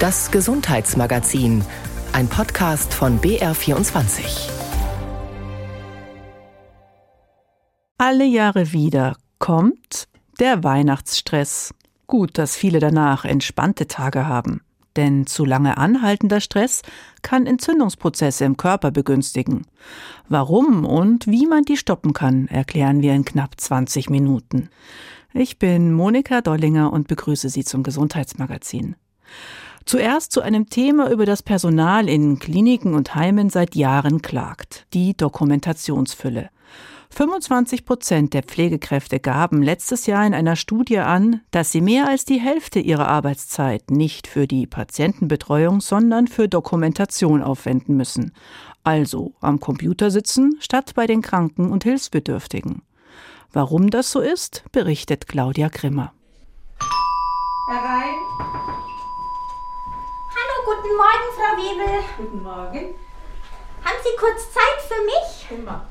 Das Gesundheitsmagazin, ein Podcast von BR24. Alle Jahre wieder kommt der Weihnachtsstress. Gut, dass viele danach entspannte Tage haben. Denn zu lange anhaltender Stress kann Entzündungsprozesse im Körper begünstigen. Warum und wie man die stoppen kann, erklären wir in knapp 20 Minuten. Ich bin Monika Dollinger und begrüße Sie zum Gesundheitsmagazin. Zuerst zu einem Thema, über das Personal in Kliniken und Heimen seit Jahren klagt, die Dokumentationsfülle. 25 Prozent der Pflegekräfte gaben letztes Jahr in einer Studie an, dass sie mehr als die Hälfte ihrer Arbeitszeit nicht für die Patientenbetreuung, sondern für Dokumentation aufwenden müssen. Also am Computer sitzen statt bei den Kranken und Hilfsbedürftigen. Warum das so ist, berichtet Claudia Grimmer. Herein. Guten Morgen, Frau Webel. Guten Morgen. Haben Sie kurz Zeit für mich? Immer.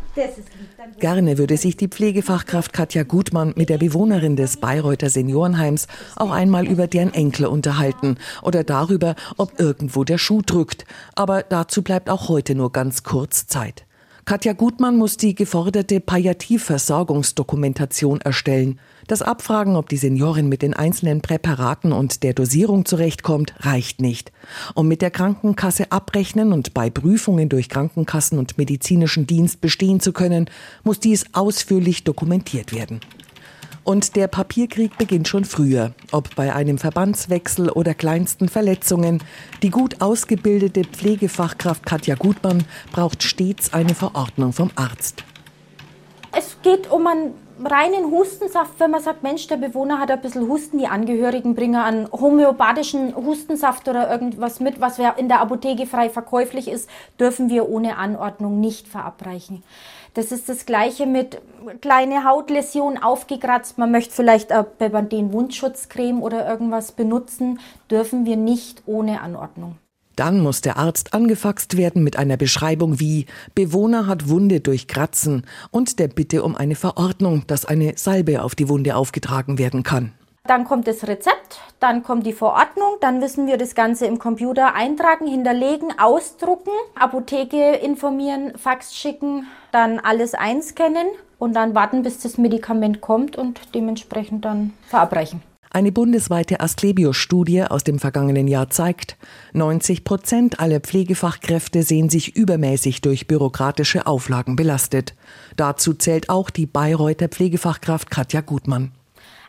Gerne würde sich die Pflegefachkraft Katja Gutmann mit der Bewohnerin des Bayreuther Seniorenheims auch einmal über deren Enkel unterhalten oder darüber, ob irgendwo der Schuh drückt. Aber dazu bleibt auch heute nur ganz kurz Zeit. Katja Gutmann muss die geforderte Palliativversorgungsdokumentation erstellen. Das Abfragen, ob die Seniorin mit den einzelnen Präparaten und der Dosierung zurechtkommt, reicht nicht. Um mit der Krankenkasse abrechnen und bei Prüfungen durch Krankenkassen und medizinischen Dienst bestehen zu können, muss dies ausführlich dokumentiert werden. Und der Papierkrieg beginnt schon früher, ob bei einem Verbandswechsel oder kleinsten Verletzungen. Die gut ausgebildete Pflegefachkraft Katja Gutmann braucht stets eine Verordnung vom Arzt. Es geht um einen reinen Hustensaft, wenn man sagt, Mensch, der Bewohner hat ein bisschen Husten, die Angehörigen bringen einen homöopathischen Hustensaft oder irgendwas mit, was in der Apotheke frei verkäuflich ist, dürfen wir ohne Anordnung nicht verabreichen. Das ist das Gleiche mit kleine Hautläsion aufgekratzt. Man möchte vielleicht eine Bepanthen Wundschutzcreme oder irgendwas benutzen, dürfen wir nicht ohne Anordnung. Dann muss der Arzt angefaxt werden mit einer Beschreibung wie Bewohner hat Wunde durch Kratzen und der Bitte um eine Verordnung, dass eine Salbe auf die Wunde aufgetragen werden kann. Dann kommt das Rezept, dann kommt die Verordnung, dann müssen wir das Ganze im Computer eintragen, hinterlegen, ausdrucken, Apotheke informieren, Fax schicken, dann alles einscannen und dann warten, bis das Medikament kommt und dementsprechend dann verabreichen. Eine bundesweite Asklepios-Studie aus dem vergangenen Jahr zeigt, 90 Prozent aller Pflegefachkräfte sehen sich übermäßig durch bürokratische Auflagen belastet. Dazu zählt auch die Bayreuther Pflegefachkraft Katja Gutmann.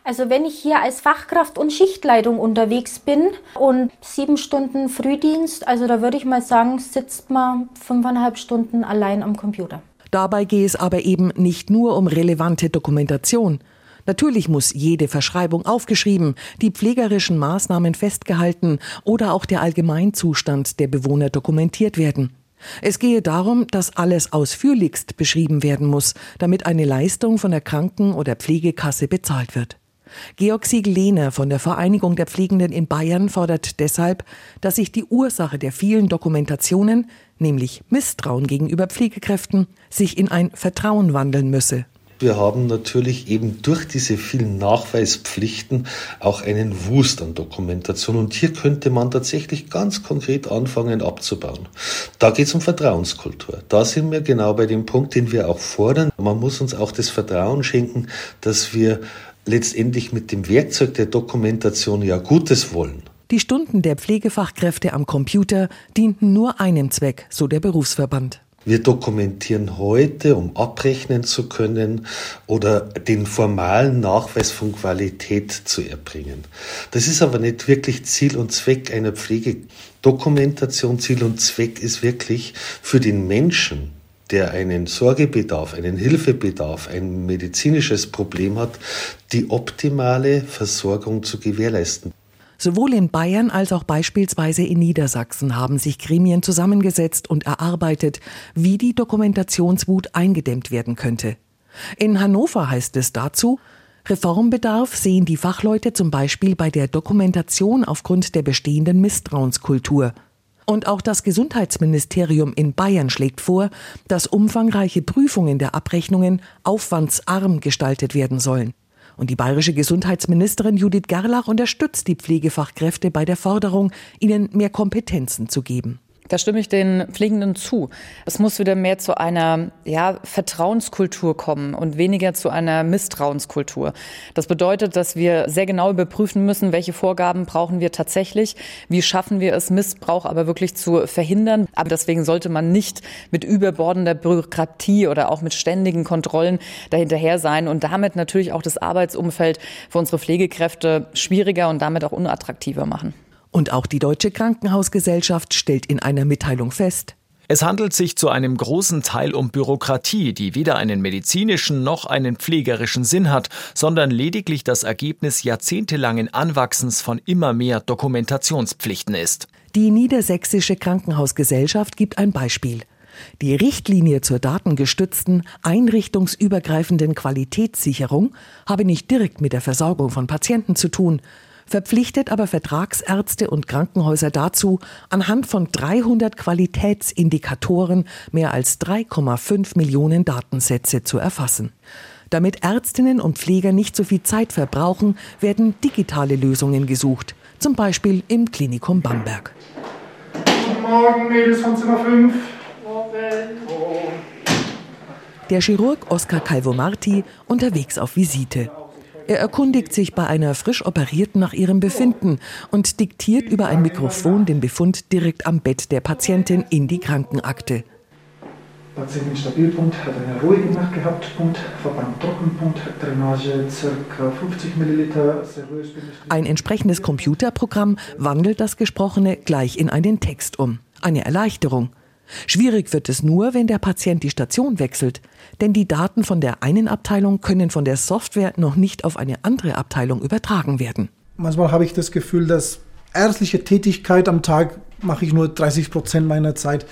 Also wenn ich hier als Fachkraft und Schichtleitung unterwegs bin und sieben Stunden Frühdienst, also da würde ich mal sagen, sitzt man fünfeinhalb Stunden allein am Computer. Dabei gehe es aber eben nicht nur um relevante Dokumentation. Natürlich muss jede Verschreibung aufgeschrieben, die pflegerischen Maßnahmen festgehalten oder auch der Allgemeinzustand der Bewohner dokumentiert werden. Es gehe darum, dass alles ausführlichst beschrieben werden muss, damit eine Leistung von der Kranken- oder Pflegekasse bezahlt wird. Georg Siegel-Lehner von der Vereinigung der Pflegenden in Bayern fordert deshalb, dass sich die Ursache der vielen Dokumentationen, nämlich Misstrauen gegenüber Pflegekräften, sich in ein Vertrauen wandeln müsse. Wir haben natürlich eben durch diese vielen Nachweispflichten auch einen Wust an Dokumentation. Und hier könnte man tatsächlich ganz konkret anfangen abzubauen. Da geht es um Vertrauenskultur. Da sind wir genau bei dem Punkt, den wir auch fordern. Man muss uns auch das Vertrauen schenken, dass wir letztendlich mit dem Werkzeug der Dokumentation ja Gutes wollen. Die Stunden der Pflegefachkräfte am Computer dienten nur einem Zweck, so der Berufsverband. Wir dokumentieren heute, um abrechnen zu können oder den formalen Nachweis von Qualität zu erbringen. Das ist aber nicht wirklich Ziel und Zweck einer Pflegedokumentation. Ziel und Zweck ist wirklich für den Menschen, der einen Sorgebedarf, einen Hilfebedarf, ein medizinisches Problem hat, die optimale Versorgung zu gewährleisten. Sowohl in Bayern als auch beispielsweise in Niedersachsen haben sich Gremien zusammengesetzt und erarbeitet, wie die Dokumentationswut eingedämmt werden könnte. In Hannover heißt es dazu, Reformbedarf sehen die Fachleute zum Beispiel bei der Dokumentation aufgrund der bestehenden Misstrauenskultur. Und auch das Gesundheitsministerium in Bayern schlägt vor, dass umfangreiche Prüfungen der Abrechnungen aufwandsarm gestaltet werden sollen. Und die bayerische Gesundheitsministerin Judith Gerlach unterstützt die Pflegefachkräfte bei der Forderung, ihnen mehr Kompetenzen zu geben. Da stimme ich den Pflegenden zu. Es muss wieder mehr zu einer ja, Vertrauenskultur kommen und weniger zu einer Misstrauenskultur. Das bedeutet, dass wir sehr genau überprüfen müssen, welche Vorgaben brauchen wir tatsächlich, wie schaffen wir es, Missbrauch aber wirklich zu verhindern. Aber deswegen sollte man nicht mit überbordender Bürokratie oder auch mit ständigen Kontrollen dahinterher sein und damit natürlich auch das Arbeitsumfeld für unsere Pflegekräfte schwieriger und damit auch unattraktiver machen. Und auch die Deutsche Krankenhausgesellschaft stellt in einer Mitteilung fest, es handelt sich zu einem großen Teil um Bürokratie, die weder einen medizinischen noch einen pflegerischen Sinn hat, sondern lediglich das Ergebnis jahrzehntelangen Anwachsens von immer mehr Dokumentationspflichten ist. Die Niedersächsische Krankenhausgesellschaft gibt ein Beispiel. Die Richtlinie zur datengestützten, einrichtungsübergreifenden Qualitätssicherung habe nicht direkt mit der Versorgung von Patienten zu tun, verpflichtet aber Vertragsärzte und Krankenhäuser dazu, anhand von 300 Qualitätsindikatoren mehr als 3,5 Millionen Datensätze zu erfassen. Damit Ärztinnen und Pfleger nicht so viel Zeit verbrauchen, werden digitale Lösungen gesucht, zum Beispiel im Klinikum Bamberg. Guten Morgen, Mädels von Zimmer 5. Der Chirurg Oskar Calvo-Marti unterwegs auf Visite. Er erkundigt sich bei einer frisch operierten nach ihrem Befinden und diktiert über ein Mikrofon den Befund direkt am Bett der Patientin in die Krankenakte. Patientin Stabilpunkt, hat eine ruhige Nacht gehabt, Punkt, Verband Trockenpunkt, Drainage ca. 50 Milliliter. Ein entsprechendes Computerprogramm wandelt das Gesprochene gleich in einen Text um. Eine Erleichterung. Schwierig wird es nur, wenn der Patient die Station wechselt, denn die Daten von der einen Abteilung können von der Software noch nicht auf eine andere Abteilung übertragen werden. Manchmal habe ich das Gefühl, dass ärztliche Tätigkeit am Tag mache ich nur 30 Prozent meiner Zeit.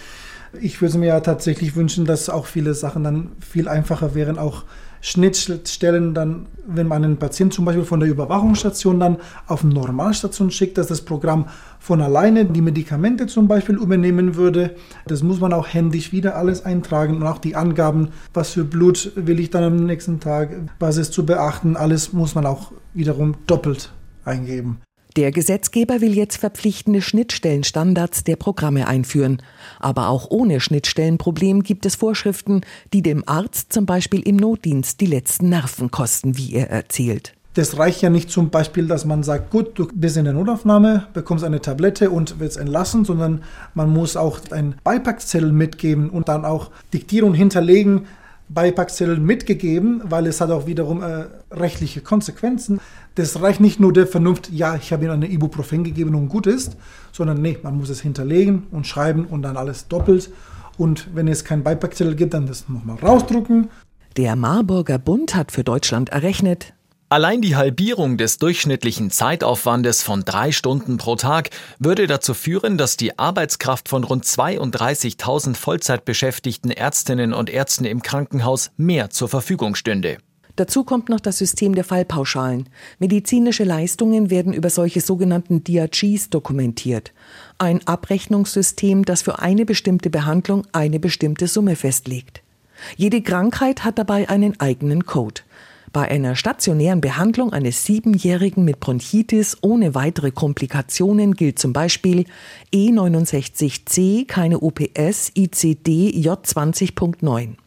Ich würde mir ja tatsächlich wünschen, dass auch viele Sachen dann viel einfacher wären, auch Schnittstellen dann, wenn man einen Patient zum Beispiel von der Überwachungsstation dann auf eine Normalstation schickt, dass das Programm von alleine die Medikamente zum Beispiel übernehmen würde. Das muss man auch händisch wieder alles eintragen und auch die Angaben, was für Blut will ich dann am nächsten Tag, was ist zu beachten, alles muss man auch wiederum doppelt eingeben. Der Gesetzgeber will jetzt verpflichtende Schnittstellenstandards der Programme einführen. Aber auch ohne Schnittstellenproblem gibt es Vorschriften, die dem Arzt zum Beispiel im Notdienst die letzten Nerven kosten, wie er erzählt. Das reicht ja nicht zum Beispiel, dass man sagt, gut, du bist in der Notaufnahme, bekommst eine Tablette und wirst entlassen, sondern man muss auch ein Beipackzettel mitgeben und dann auch diktieren und hinterlegen, Beipackzettel mitgegeben, weil es hat auch wiederum äh, rechtliche Konsequenzen. Das reicht nicht nur der Vernunft, ja, ich habe ihm eine Ibuprofen gegeben und gut ist, sondern nee, man muss es hinterlegen und schreiben und dann alles doppelt. Und wenn es keinen Beipackzettel gibt, dann das nochmal rausdrucken. Der Marburger Bund hat für Deutschland errechnet, Allein die Halbierung des durchschnittlichen Zeitaufwandes von drei Stunden pro Tag würde dazu führen, dass die Arbeitskraft von rund 32.000 Vollzeitbeschäftigten Ärztinnen und Ärzten im Krankenhaus mehr zur Verfügung stünde. Dazu kommt noch das System der Fallpauschalen. Medizinische Leistungen werden über solche sogenannten DRGs dokumentiert. Ein Abrechnungssystem, das für eine bestimmte Behandlung eine bestimmte Summe festlegt. Jede Krankheit hat dabei einen eigenen Code. Bei einer stationären Behandlung eines Siebenjährigen mit Bronchitis ohne weitere Komplikationen gilt zum Beispiel E69C, keine UPS, ICD J20.9.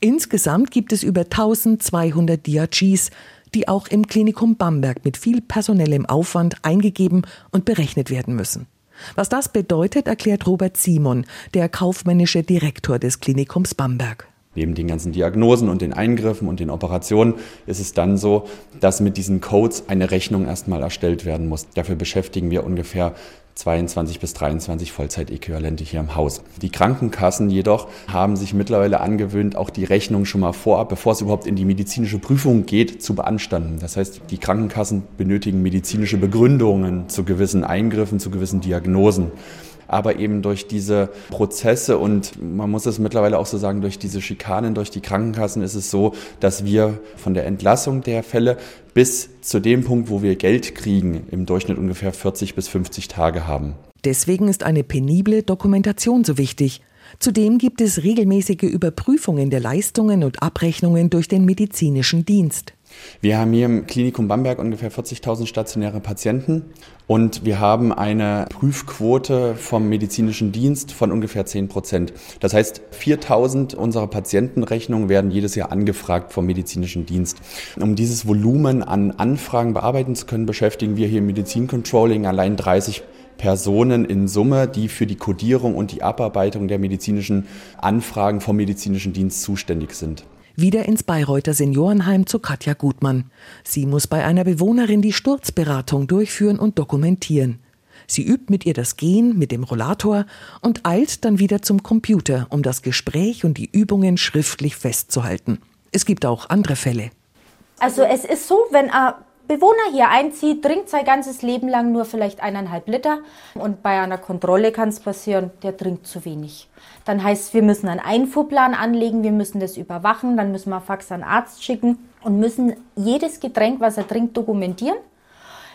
Insgesamt gibt es über 1200 DRGs, die auch im Klinikum Bamberg mit viel personellem Aufwand eingegeben und berechnet werden müssen. Was das bedeutet, erklärt Robert Simon, der kaufmännische Direktor des Klinikums Bamberg. Neben den ganzen Diagnosen und den Eingriffen und den Operationen ist es dann so, dass mit diesen Codes eine Rechnung erstmal erstellt werden muss. Dafür beschäftigen wir ungefähr 22 bis 23 Vollzeitäquivalente hier im Haus. Die Krankenkassen jedoch haben sich mittlerweile angewöhnt, auch die Rechnung schon mal vorab, bevor es überhaupt in die medizinische Prüfung geht, zu beanstanden. Das heißt, die Krankenkassen benötigen medizinische Begründungen zu gewissen Eingriffen, zu gewissen Diagnosen aber eben durch diese Prozesse und man muss es mittlerweile auch so sagen, durch diese Schikanen, durch die Krankenkassen ist es so, dass wir von der Entlassung der Fälle bis zu dem Punkt, wo wir Geld kriegen, im Durchschnitt ungefähr 40 bis 50 Tage haben. Deswegen ist eine penible Dokumentation so wichtig. Zudem gibt es regelmäßige Überprüfungen der Leistungen und Abrechnungen durch den medizinischen Dienst. Wir haben hier im Klinikum Bamberg ungefähr 40.000 stationäre Patienten und wir haben eine Prüfquote vom medizinischen Dienst von ungefähr 10 Prozent. Das heißt, 4.000 unserer Patientenrechnungen werden jedes Jahr angefragt vom medizinischen Dienst. Um dieses Volumen an Anfragen bearbeiten zu können, beschäftigen wir hier im Medizincontrolling allein 30 Personen in Summe, die für die Kodierung und die Abarbeitung der medizinischen Anfragen vom medizinischen Dienst zuständig sind wieder ins Bayreuther Seniorenheim zu Katja Gutmann. Sie muss bei einer Bewohnerin die Sturzberatung durchführen und dokumentieren. Sie übt mit ihr das Gehen mit dem Rollator und eilt dann wieder zum Computer, um das Gespräch und die Übungen schriftlich festzuhalten. Es gibt auch andere Fälle. Also es ist so, wenn ein Bewohner hier einzieht, trinkt sein ganzes Leben lang nur vielleicht eineinhalb Liter. Und bei einer Kontrolle kann es passieren, der trinkt zu wenig. Dann heißt es, wir müssen einen Einfuhrplan anlegen, wir müssen das überwachen, dann müssen wir Fax an Arzt schicken und müssen jedes Getränk, was er trinkt, dokumentieren.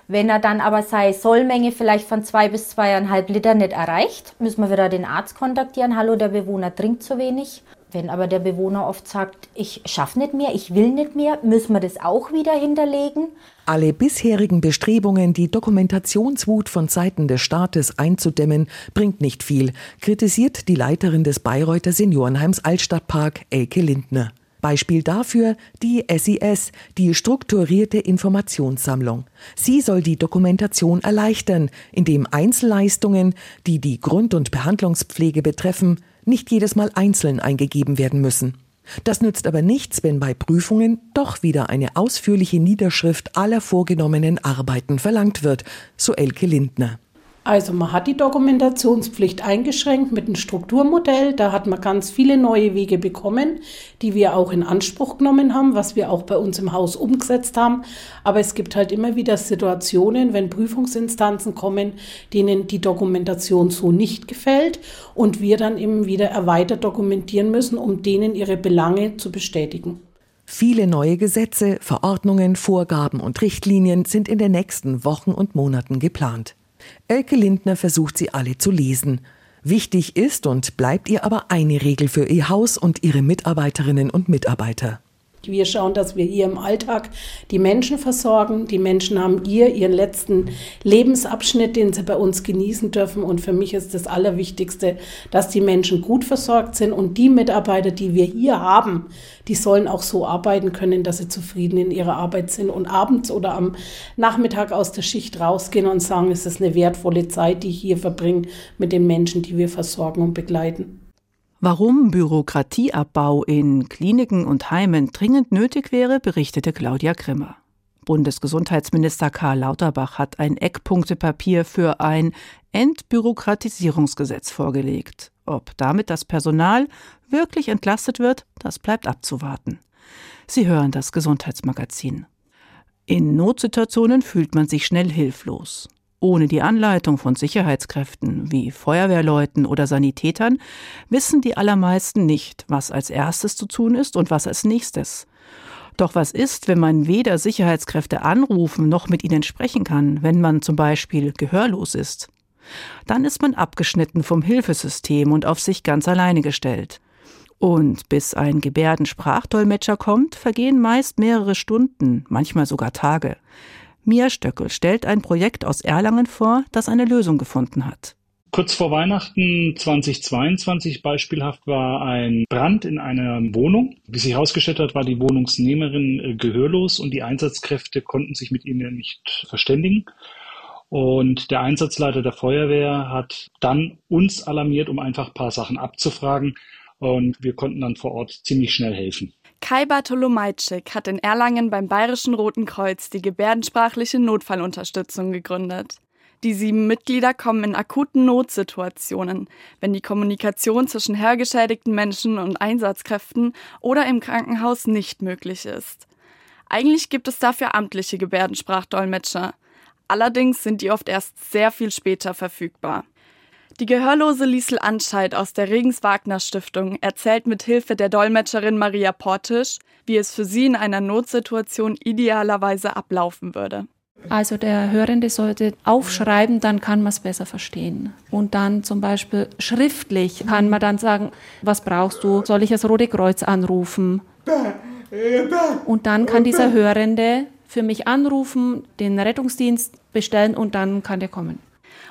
Wenn er dann aber seine Sollmenge vielleicht von zwei bis zweieinhalb Liter nicht erreicht, müssen wir wieder den Arzt kontaktieren. Hallo, der Bewohner trinkt zu wenig. Wenn aber der Bewohner oft sagt, ich schaffe nicht mehr, ich will nicht mehr, müssen wir das auch wieder hinterlegen. Alle bisherigen Bestrebungen, die Dokumentationswut von Seiten des Staates einzudämmen, bringt nicht viel, kritisiert die Leiterin des Bayreuther Seniorenheims Altstadtpark, Elke Lindner. Beispiel dafür die SIS, die strukturierte Informationssammlung. Sie soll die Dokumentation erleichtern, indem Einzelleistungen, die die Grund- und Behandlungspflege betreffen, nicht jedes Mal einzeln eingegeben werden müssen. Das nützt aber nichts, wenn bei Prüfungen doch wieder eine ausführliche Niederschrift aller vorgenommenen Arbeiten verlangt wird, so Elke Lindner. Also man hat die Dokumentationspflicht eingeschränkt mit einem Strukturmodell. Da hat man ganz viele neue Wege bekommen, die wir auch in Anspruch genommen haben, was wir auch bei uns im Haus umgesetzt haben. Aber es gibt halt immer wieder Situationen, wenn Prüfungsinstanzen kommen, denen die Dokumentation so nicht gefällt und wir dann eben wieder erweitert dokumentieren müssen, um denen ihre Belange zu bestätigen. Viele neue Gesetze, Verordnungen, Vorgaben und Richtlinien sind in den nächsten Wochen und Monaten geplant. Elke Lindner versucht sie alle zu lesen. Wichtig ist und bleibt ihr aber eine Regel für ihr Haus und ihre Mitarbeiterinnen und Mitarbeiter. Wir schauen, dass wir hier im Alltag die Menschen versorgen. Die Menschen haben hier ihren letzten Lebensabschnitt, den sie bei uns genießen dürfen. Und für mich ist das Allerwichtigste, dass die Menschen gut versorgt sind und die Mitarbeiter, die wir hier haben, die sollen auch so arbeiten können, dass sie zufrieden in ihrer Arbeit sind und abends oder am Nachmittag aus der Schicht rausgehen und sagen, es ist eine wertvolle Zeit, die ich hier verbringe mit den Menschen, die wir versorgen und begleiten. Warum Bürokratieabbau in Kliniken und Heimen dringend nötig wäre, berichtete Claudia Grimmer. Bundesgesundheitsminister Karl Lauterbach hat ein Eckpunktepapier für ein Entbürokratisierungsgesetz vorgelegt. Ob damit das Personal wirklich entlastet wird, das bleibt abzuwarten. Sie hören das Gesundheitsmagazin. In Notsituationen fühlt man sich schnell hilflos. Ohne die Anleitung von Sicherheitskräften wie Feuerwehrleuten oder Sanitätern wissen die allermeisten nicht, was als erstes zu tun ist und was als nächstes. Doch was ist, wenn man weder Sicherheitskräfte anrufen noch mit ihnen sprechen kann, wenn man zum Beispiel gehörlos ist? Dann ist man abgeschnitten vom Hilfesystem und auf sich ganz alleine gestellt. Und bis ein Gebärdensprachdolmetscher kommt, vergehen meist mehrere Stunden, manchmal sogar Tage. Mia Stöckel stellt ein Projekt aus Erlangen vor, das eine Lösung gefunden hat. Kurz vor Weihnachten 2022 beispielhaft war ein Brand in einer Wohnung. Wie sich herausgestellt hat, war die Wohnungsnehmerin äh, gehörlos und die Einsatzkräfte konnten sich mit ihnen nicht verständigen. Und der Einsatzleiter der Feuerwehr hat dann uns alarmiert, um einfach ein paar Sachen abzufragen. Und wir konnten dann vor Ort ziemlich schnell helfen. Kai Bartolomajczyk hat in Erlangen beim Bayerischen Roten Kreuz die gebärdensprachliche Notfallunterstützung gegründet. Die sieben Mitglieder kommen in akuten Notsituationen, wenn die Kommunikation zwischen hörgeschädigten Menschen und Einsatzkräften oder im Krankenhaus nicht möglich ist. Eigentlich gibt es dafür amtliche Gebärdensprachdolmetscher. Allerdings sind die oft erst sehr viel später verfügbar. Die gehörlose Liesel Anscheid aus der Regens-Wagner-Stiftung erzählt mit Hilfe der Dolmetscherin Maria Portisch, wie es für sie in einer Notsituation idealerweise ablaufen würde. Also der Hörende sollte aufschreiben, dann kann man es besser verstehen. Und dann zum Beispiel schriftlich kann man dann sagen, was brauchst du? Soll ich das Rote Kreuz anrufen? Und dann kann dieser Hörende für mich anrufen, den Rettungsdienst bestellen und dann kann der kommen.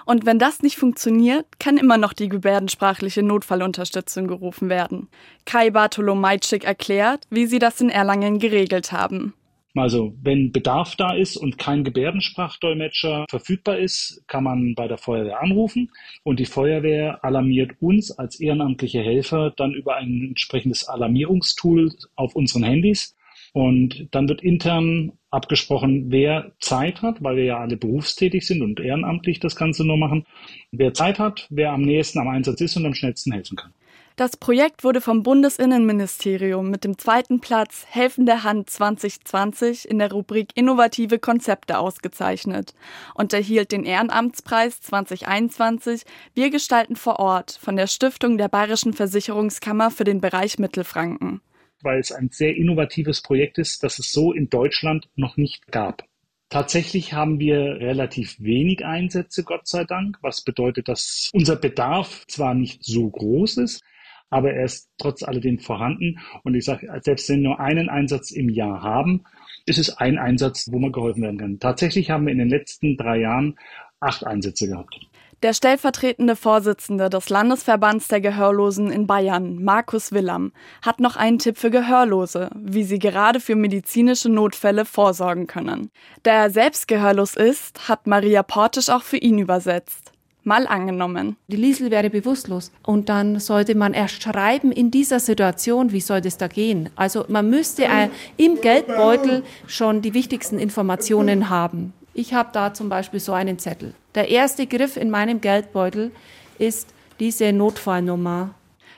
Und wenn das nicht funktioniert, kann immer noch die gebärdensprachliche Notfallunterstützung gerufen werden. Kai Bartolomajczyk erklärt, wie sie das in Erlangen geregelt haben. Also wenn Bedarf da ist und kein Gebärdensprachdolmetscher verfügbar ist, kann man bei der Feuerwehr anrufen und die Feuerwehr alarmiert uns als ehrenamtliche Helfer dann über ein entsprechendes Alarmierungstool auf unseren Handys und dann wird intern abgesprochen, wer Zeit hat, weil wir ja alle berufstätig sind und ehrenamtlich das Ganze nur machen, wer Zeit hat, wer am nächsten am Einsatz ist und am schnellsten helfen kann. Das Projekt wurde vom Bundesinnenministerium mit dem zweiten Platz Helfende Hand 2020 in der Rubrik Innovative Konzepte ausgezeichnet und erhielt den Ehrenamtspreis 2021 Wir gestalten vor Ort von der Stiftung der Bayerischen Versicherungskammer für den Bereich Mittelfranken. Weil es ein sehr innovatives Projekt ist, das es so in Deutschland noch nicht gab. Tatsächlich haben wir relativ wenig Einsätze, Gott sei Dank, was bedeutet, dass unser Bedarf zwar nicht so groß ist, aber er ist trotz alledem vorhanden. Und ich sage, selbst wenn wir nur einen Einsatz im Jahr haben, ist es ein Einsatz, wo man geholfen werden kann. Tatsächlich haben wir in den letzten drei Jahren acht Einsätze gehabt. Der stellvertretende Vorsitzende des Landesverbands der Gehörlosen in Bayern, Markus Willam, hat noch einen Tipp für Gehörlose, wie sie gerade für medizinische Notfälle vorsorgen können. Da er selbst gehörlos ist, hat Maria Portisch auch für ihn übersetzt. Mal angenommen. Die Liesel wäre bewusstlos. Und dann sollte man erst schreiben in dieser Situation, wie soll das da gehen. Also man müsste äh, im Geldbeutel schon die wichtigsten Informationen haben. Ich habe da zum Beispiel so einen Zettel. Der erste Griff in meinem Geldbeutel ist diese Notfallnummer.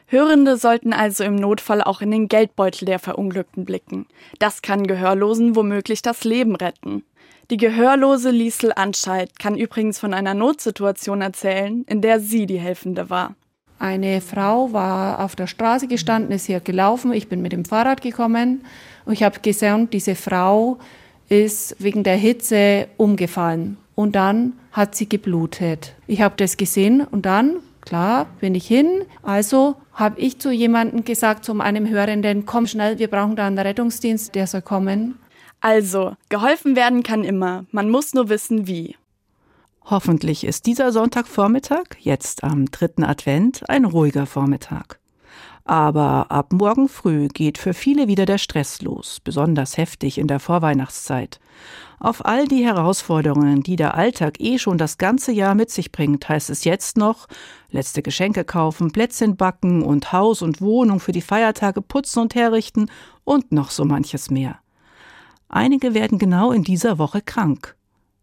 Hörende sollten also im Notfall auch in den Geldbeutel der Verunglückten blicken. Das kann Gehörlosen womöglich das Leben retten. Die gehörlose Liesel Anscheid kann übrigens von einer Notsituation erzählen, in der sie die Helfende war. Eine Frau war auf der Straße gestanden, ist hier gelaufen. Ich bin mit dem Fahrrad gekommen und ich habe gesehen, diese Frau ist wegen der Hitze umgefallen und dann hat sie geblutet. Ich habe das gesehen und dann, klar, bin ich hin. Also habe ich zu jemandem gesagt, zu einem Hörenden, komm schnell, wir brauchen da einen Rettungsdienst, der soll kommen. Also, geholfen werden kann immer, man muss nur wissen, wie. Hoffentlich ist dieser Sonntagvormittag, jetzt am dritten Advent, ein ruhiger Vormittag. Aber ab morgen früh geht für viele wieder der Stress los, besonders heftig in der Vorweihnachtszeit. Auf all die Herausforderungen, die der Alltag eh schon das ganze Jahr mit sich bringt, heißt es jetzt noch, letzte Geschenke kaufen, Plätzchen backen und Haus und Wohnung für die Feiertage putzen und herrichten und noch so manches mehr. Einige werden genau in dieser Woche krank.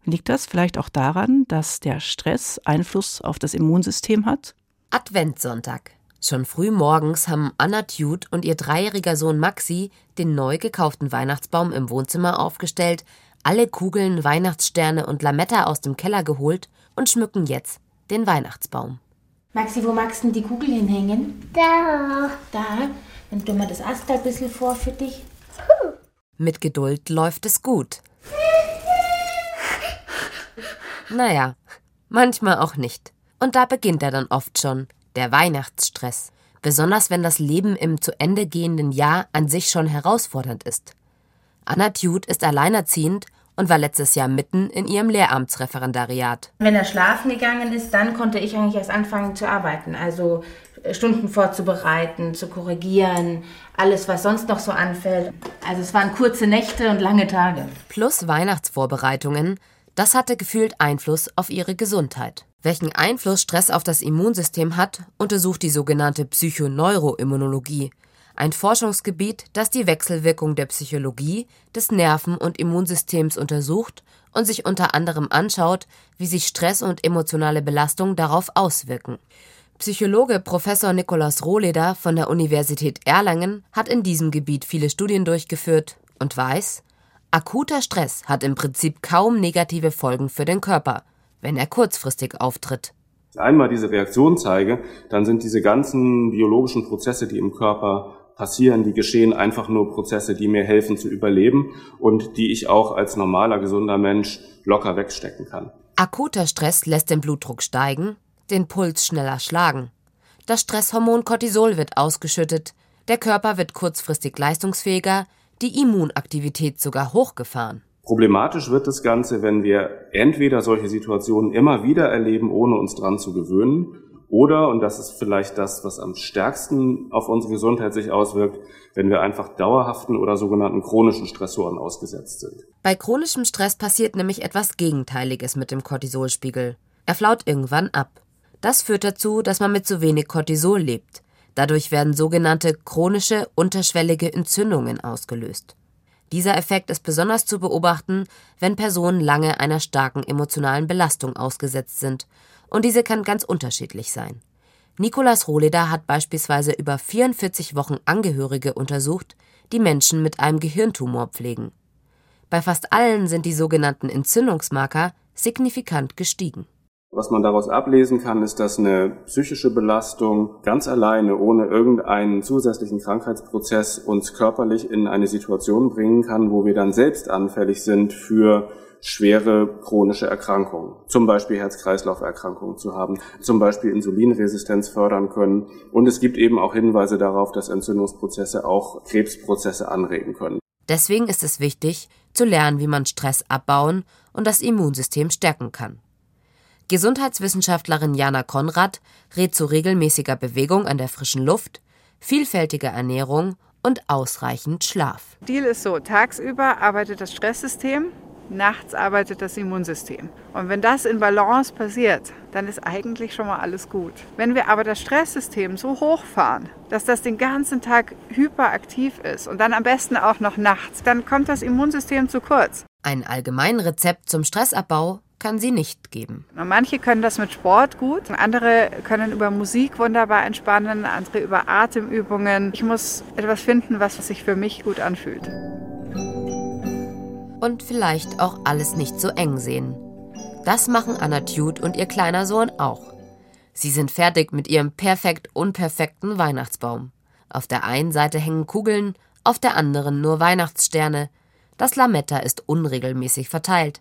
Liegt das vielleicht auch daran, dass der Stress Einfluss auf das Immunsystem hat? Adventssonntag. Schon früh morgens haben Anna Tude und ihr dreijähriger Sohn Maxi den neu gekauften Weihnachtsbaum im Wohnzimmer aufgestellt, alle Kugeln, Weihnachtssterne und Lametta aus dem Keller geholt und schmücken jetzt den Weihnachtsbaum. Maxi, wo magst du die Kugeln hinhängen? Da. Da. Dann tun wir das Astal ein bisschen vor für dich. Mit Geduld läuft es gut. Naja, manchmal auch nicht. Und da beginnt er dann oft schon, der Weihnachtsstress. Besonders wenn das Leben im zu Ende gehenden Jahr an sich schon herausfordernd ist. Anna Tude ist alleinerziehend und war letztes Jahr mitten in ihrem Lehramtsreferendariat. Wenn er schlafen gegangen ist, dann konnte ich eigentlich erst anfangen zu arbeiten. Also Stunden vorzubereiten, zu korrigieren, alles, was sonst noch so anfällt. Also es waren kurze Nächte und lange Tage. Plus Weihnachtsvorbereitungen, das hatte gefühlt Einfluss auf ihre Gesundheit. Welchen Einfluss Stress auf das Immunsystem hat, untersucht die sogenannte Psychoneuroimmunologie, ein Forschungsgebiet, das die Wechselwirkung der Psychologie, des Nerven- und Immunsystems untersucht und sich unter anderem anschaut, wie sich Stress und emotionale Belastung darauf auswirken. Psychologe Professor Nikolaus Rohleder von der Universität Erlangen hat in diesem Gebiet viele Studien durchgeführt und weiß, akuter Stress hat im Prinzip kaum negative Folgen für den Körper, wenn er kurzfristig auftritt. Einmal diese Reaktion zeige, dann sind diese ganzen biologischen Prozesse, die im Körper passieren, die geschehen einfach nur Prozesse, die mir helfen zu überleben und die ich auch als normaler, gesunder Mensch locker wegstecken kann. Akuter Stress lässt den Blutdruck steigen, den Puls schneller schlagen. Das Stresshormon Cortisol wird ausgeschüttet, der Körper wird kurzfristig leistungsfähiger, die Immunaktivität sogar hochgefahren. Problematisch wird das Ganze, wenn wir entweder solche Situationen immer wieder erleben, ohne uns dran zu gewöhnen, oder, und das ist vielleicht das, was am stärksten auf unsere Gesundheit sich auswirkt, wenn wir einfach dauerhaften oder sogenannten chronischen Stressoren ausgesetzt sind. Bei chronischem Stress passiert nämlich etwas Gegenteiliges mit dem Cortisolspiegel. Er flaut irgendwann ab. Das führt dazu, dass man mit zu wenig Cortisol lebt. Dadurch werden sogenannte chronische unterschwellige Entzündungen ausgelöst. Dieser Effekt ist besonders zu beobachten, wenn Personen lange einer starken emotionalen Belastung ausgesetzt sind und diese kann ganz unterschiedlich sein. Nikolas Rohleder hat beispielsweise über 44 Wochen Angehörige untersucht, die Menschen mit einem Gehirntumor pflegen. Bei fast allen sind die sogenannten Entzündungsmarker signifikant gestiegen. Was man daraus ablesen kann, ist, dass eine psychische Belastung ganz alleine, ohne irgendeinen zusätzlichen Krankheitsprozess, uns körperlich in eine Situation bringen kann, wo wir dann selbst anfällig sind für schwere chronische Erkrankungen, zum Beispiel Herz-Kreislauf-Erkrankungen zu haben, zum Beispiel Insulinresistenz fördern können. Und es gibt eben auch Hinweise darauf, dass Entzündungsprozesse auch Krebsprozesse anregen können. Deswegen ist es wichtig, zu lernen, wie man Stress abbauen und das Immunsystem stärken kann. Gesundheitswissenschaftlerin Jana Konrad rät zu regelmäßiger Bewegung an der frischen Luft, vielfältiger Ernährung und ausreichend Schlaf. Deal ist so, tagsüber arbeitet das Stresssystem nachts arbeitet das Immunsystem. Und wenn das in Balance passiert, dann ist eigentlich schon mal alles gut. Wenn wir aber das Stresssystem so hochfahren, dass das den ganzen Tag hyperaktiv ist und dann am besten auch noch nachts, dann kommt das Immunsystem zu kurz. Ein Allgemeinrezept zum Stressabbau kann sie nicht geben. Manche können das mit Sport gut, andere können über Musik wunderbar entspannen, andere über Atemübungen. Ich muss etwas finden, was sich für mich gut anfühlt und vielleicht auch alles nicht so eng sehen. Das machen Anna Tude und ihr kleiner Sohn auch. Sie sind fertig mit ihrem perfekt unperfekten Weihnachtsbaum. Auf der einen Seite hängen Kugeln, auf der anderen nur Weihnachtssterne. Das Lametta ist unregelmäßig verteilt.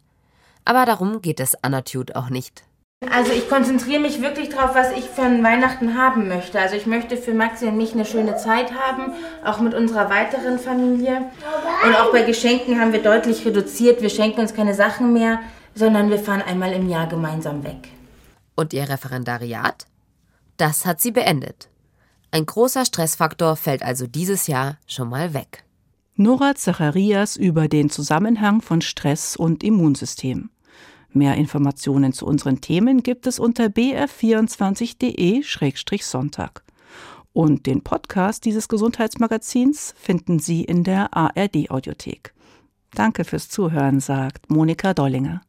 Aber darum geht es Anna Tude auch nicht. Also ich konzentriere mich wirklich darauf, was ich für ein Weihnachten haben möchte. Also ich möchte für Maxi und mich eine schöne Zeit haben, auch mit unserer weiteren Familie. Und auch bei Geschenken haben wir deutlich reduziert. Wir schenken uns keine Sachen mehr, sondern wir fahren einmal im Jahr gemeinsam weg. Und ihr Referendariat? Das hat sie beendet. Ein großer Stressfaktor fällt also dieses Jahr schon mal weg. Nora Zacharias über den Zusammenhang von Stress und Immunsystem. Mehr Informationen zu unseren Themen gibt es unter br24.de-sonntag. Und den Podcast dieses Gesundheitsmagazins finden Sie in der ARD-Audiothek. Danke fürs Zuhören, sagt Monika Dollinger.